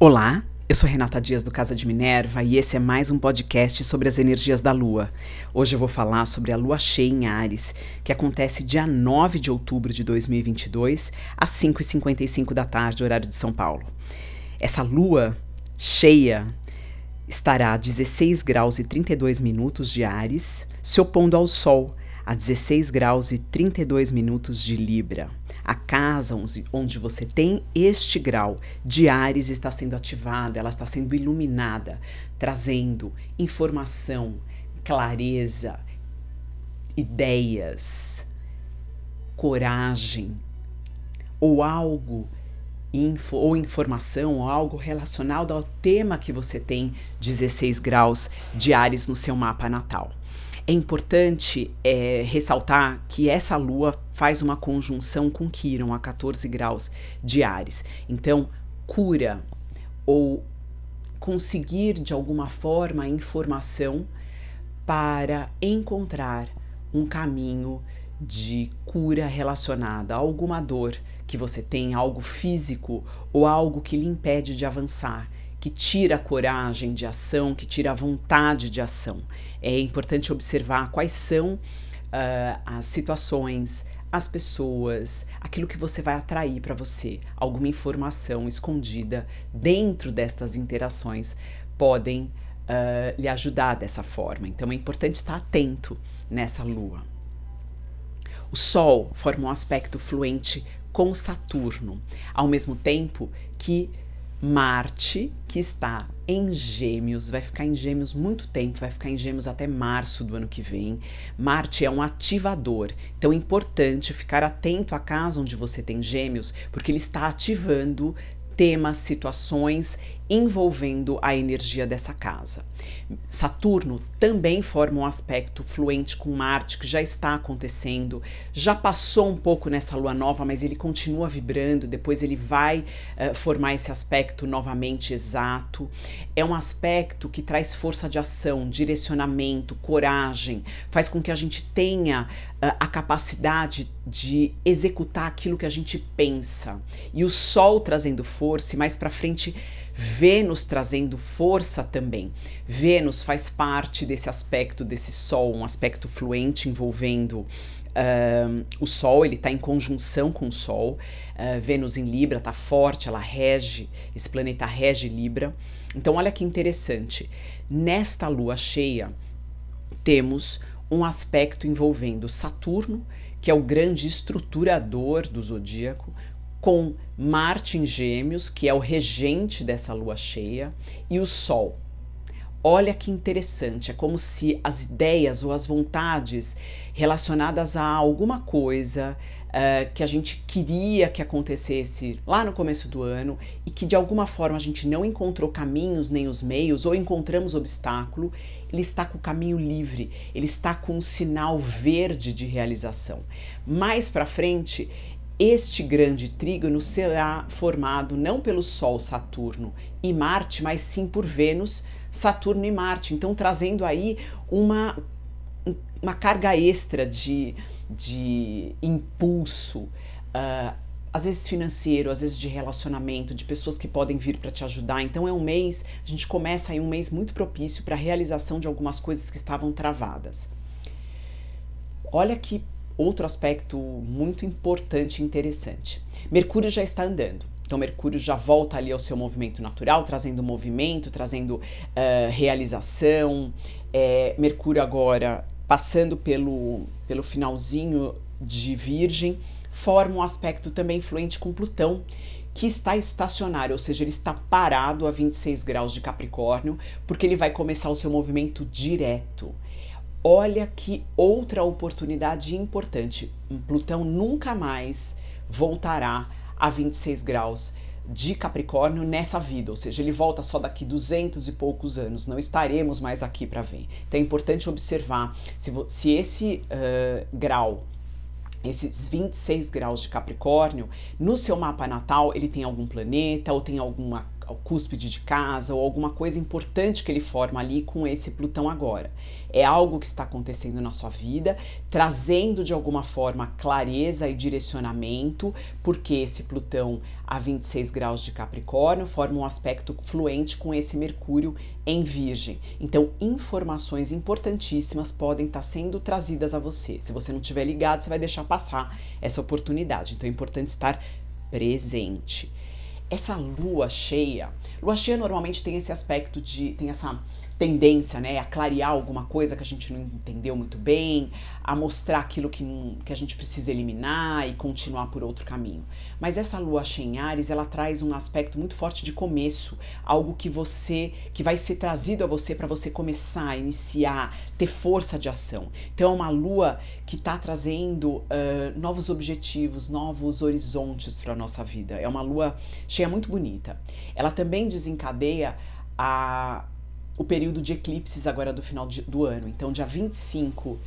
Olá, eu sou Renata Dias do Casa de Minerva e esse é mais um podcast sobre as energias da Lua. Hoje eu vou falar sobre a Lua cheia em Ares, que acontece dia 9 de outubro de 2022, às 5h55 da tarde, horário de São Paulo. Essa Lua cheia estará a 16 graus e 32 minutos de Ares, se opondo ao Sol, a 16 graus e 32 minutos de Libra. A casa onde você tem este grau de Ares está sendo ativada, ela está sendo iluminada, trazendo informação, clareza, ideias, coragem ou algo info, ou informação ou algo relacionado ao tema que você tem 16 graus de Ares no seu mapa natal. É importante é, ressaltar que essa lua faz uma conjunção com Quiron a 14 graus de Ares. Então, cura ou conseguir de alguma forma informação para encontrar um caminho de cura relacionada a alguma dor que você tem, algo físico ou algo que lhe impede de avançar que tira a coragem de ação, que tira a vontade de ação. É importante observar quais são uh, as situações, as pessoas, aquilo que você vai atrair para você, alguma informação escondida dentro destas interações podem uh, lhe ajudar dessa forma. Então é importante estar atento nessa lua. O Sol forma um aspecto fluente com Saturno, ao mesmo tempo que Marte, que está em Gêmeos, vai ficar em Gêmeos muito tempo, vai ficar em Gêmeos até março do ano que vem. Marte é um ativador, então é importante ficar atento à casa onde você tem Gêmeos, porque ele está ativando temas, situações envolvendo a energia dessa casa. Saturno também forma um aspecto fluente com Marte, que já está acontecendo, já passou um pouco nessa lua nova, mas ele continua vibrando, depois ele vai uh, formar esse aspecto novamente exato. É um aspecto que traz força de ação, direcionamento, coragem, faz com que a gente tenha uh, a capacidade de executar aquilo que a gente pensa. E o Sol trazendo força, e mais para frente Vênus trazendo força também. Vênus faz parte desse aspecto desse Sol, um aspecto fluente envolvendo uh, o Sol, ele está em conjunção com o Sol. Uh, Vênus em Libra está forte, ela rege, esse planeta rege Libra. Então, olha que interessante. Nesta lua cheia, temos um aspecto envolvendo Saturno, que é o grande estruturador do zodíaco, com Marte em Gêmeos, que é o regente dessa lua cheia, e o Sol. Olha que interessante, é como se as ideias ou as vontades relacionadas a alguma coisa uh, que a gente queria que acontecesse lá no começo do ano e que de alguma forma a gente não encontrou caminhos nem os meios ou encontramos obstáculo, ele está com o caminho livre, ele está com um sinal verde de realização. Mais para frente, este grande trígono será formado não pelo Sol, Saturno e Marte, mas sim por Vênus, Saturno e Marte. Então, trazendo aí uma, uma carga extra de, de impulso, uh, às vezes financeiro, às vezes de relacionamento, de pessoas que podem vir para te ajudar. Então, é um mês, a gente começa aí um mês muito propício para a realização de algumas coisas que estavam travadas. Olha que outro aspecto muito importante e interessante. Mercúrio já está andando. Então, Mercúrio já volta ali ao seu movimento natural, trazendo movimento, trazendo uh, realização. É, Mercúrio agora passando pelo, pelo finalzinho de Virgem, forma um aspecto também fluente com Plutão, que está estacionário, ou seja, ele está parado a 26 graus de Capricórnio, porque ele vai começar o seu movimento direto. Olha que outra oportunidade importante. Plutão nunca mais voltará a 26 graus de Capricórnio nessa vida, ou seja, ele volta só daqui 200 e poucos anos, não estaremos mais aqui para ver. Então é importante observar se, se esse uh, grau esses 26 graus de Capricórnio, no seu mapa natal, ele tem algum planeta ou tem alguma o cúspide de casa ou alguma coisa importante que ele forma ali com esse Plutão agora. É algo que está acontecendo na sua vida, trazendo de alguma forma clareza e direcionamento, porque esse Plutão a 26 graus de Capricórnio forma um aspecto fluente com esse Mercúrio em Virgem. Então, informações importantíssimas podem estar sendo trazidas a você. Se você não estiver ligado, você vai deixar passar essa oportunidade. Então, é importante estar presente. Essa lua cheia, lua cheia normalmente tem esse aspecto de, tem essa tendência, né, a clarear alguma coisa que a gente não entendeu muito bem, a mostrar aquilo que, que a gente precisa eliminar e continuar por outro caminho. Mas essa lua cheia em Ares, ela traz um aspecto muito forte de começo, algo que você, que vai ser trazido a você para você começar, iniciar, ter força de ação. Então é uma lua que está trazendo uh, novos objetivos, novos horizontes para nossa vida. É uma lua cheia muito bonita. Ela também desencadeia a o período de eclipses agora do final de, do ano. Então, dia 25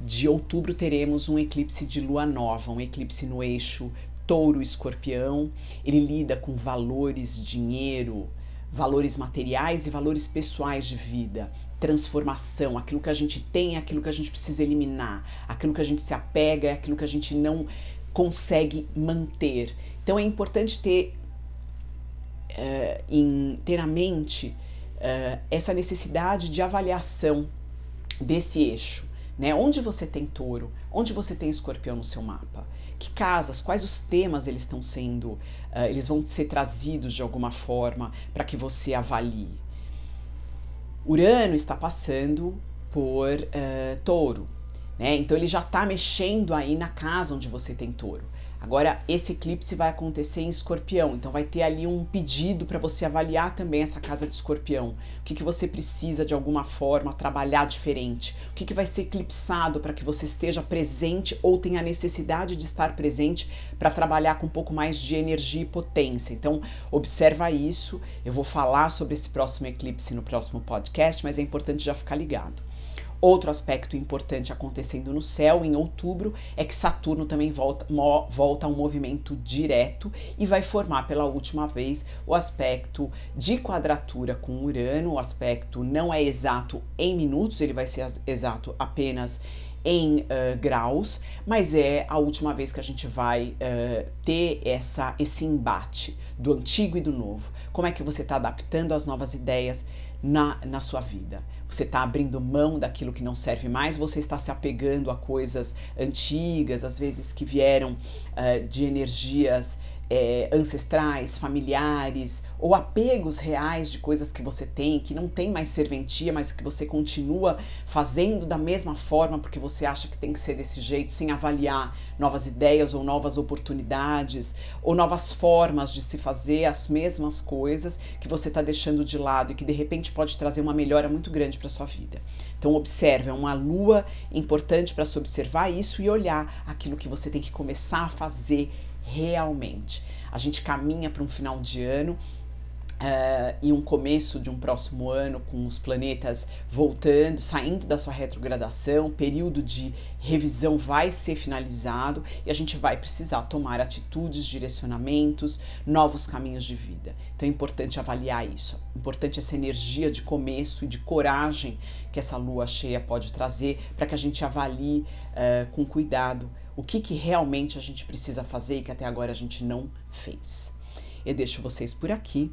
de outubro teremos um eclipse de lua nova, um eclipse no eixo touro-escorpião. Ele lida com valores, dinheiro, valores materiais e valores pessoais de vida, transformação, aquilo que a gente tem, aquilo que a gente precisa eliminar, aquilo que a gente se apega, aquilo que a gente não consegue manter. Então é importante ter, uh, em, ter na mente uh, essa necessidade de avaliação desse eixo. Né? Onde você tem touro? Onde você tem escorpião no seu mapa? Que casas? Quais os temas eles estão sendo? Uh, eles vão ser trazidos de alguma forma para que você avalie. Urano está passando por uh, touro, né? Então ele já está mexendo aí na casa onde você tem touro. Agora, esse eclipse vai acontecer em escorpião, então vai ter ali um pedido para você avaliar também essa casa de escorpião. O que, que você precisa de alguma forma trabalhar diferente? O que, que vai ser eclipsado para que você esteja presente ou tenha necessidade de estar presente para trabalhar com um pouco mais de energia e potência? Então, observa isso. Eu vou falar sobre esse próximo eclipse no próximo podcast, mas é importante já ficar ligado. Outro aspecto importante acontecendo no céu em outubro é que Saturno também volta, volta a um movimento direto e vai formar pela última vez o aspecto de quadratura com Urano. O aspecto não é exato em minutos, ele vai ser exato apenas em uh, graus, mas é a última vez que a gente vai uh, ter essa, esse embate do antigo e do novo. Como é que você está adaptando as novas ideias na, na sua vida? Você está abrindo mão daquilo que não serve mais, você está se apegando a coisas antigas, às vezes que vieram uh, de energias é, ancestrais, familiares, ou apegos reais de coisas que você tem, que não tem mais serventia, mas que você continua fazendo da mesma forma porque você acha que tem que ser desse jeito, sem avaliar novas ideias ou novas oportunidades, ou novas formas de se fazer as mesmas coisas que você está deixando de lado e que de repente pode trazer uma melhora muito grande para sua vida. Então observe, é uma lua importante para se observar isso e olhar aquilo que você tem que começar a fazer realmente. A gente caminha para um final de ano Uh, e um começo de um próximo ano com os planetas voltando, saindo da sua retrogradação, período de revisão vai ser finalizado e a gente vai precisar tomar atitudes, direcionamentos, novos caminhos de vida. Então é importante avaliar isso. Importante essa energia de começo e de coragem que essa lua cheia pode trazer para que a gente avalie uh, com cuidado o que, que realmente a gente precisa fazer e que até agora a gente não fez. Eu deixo vocês por aqui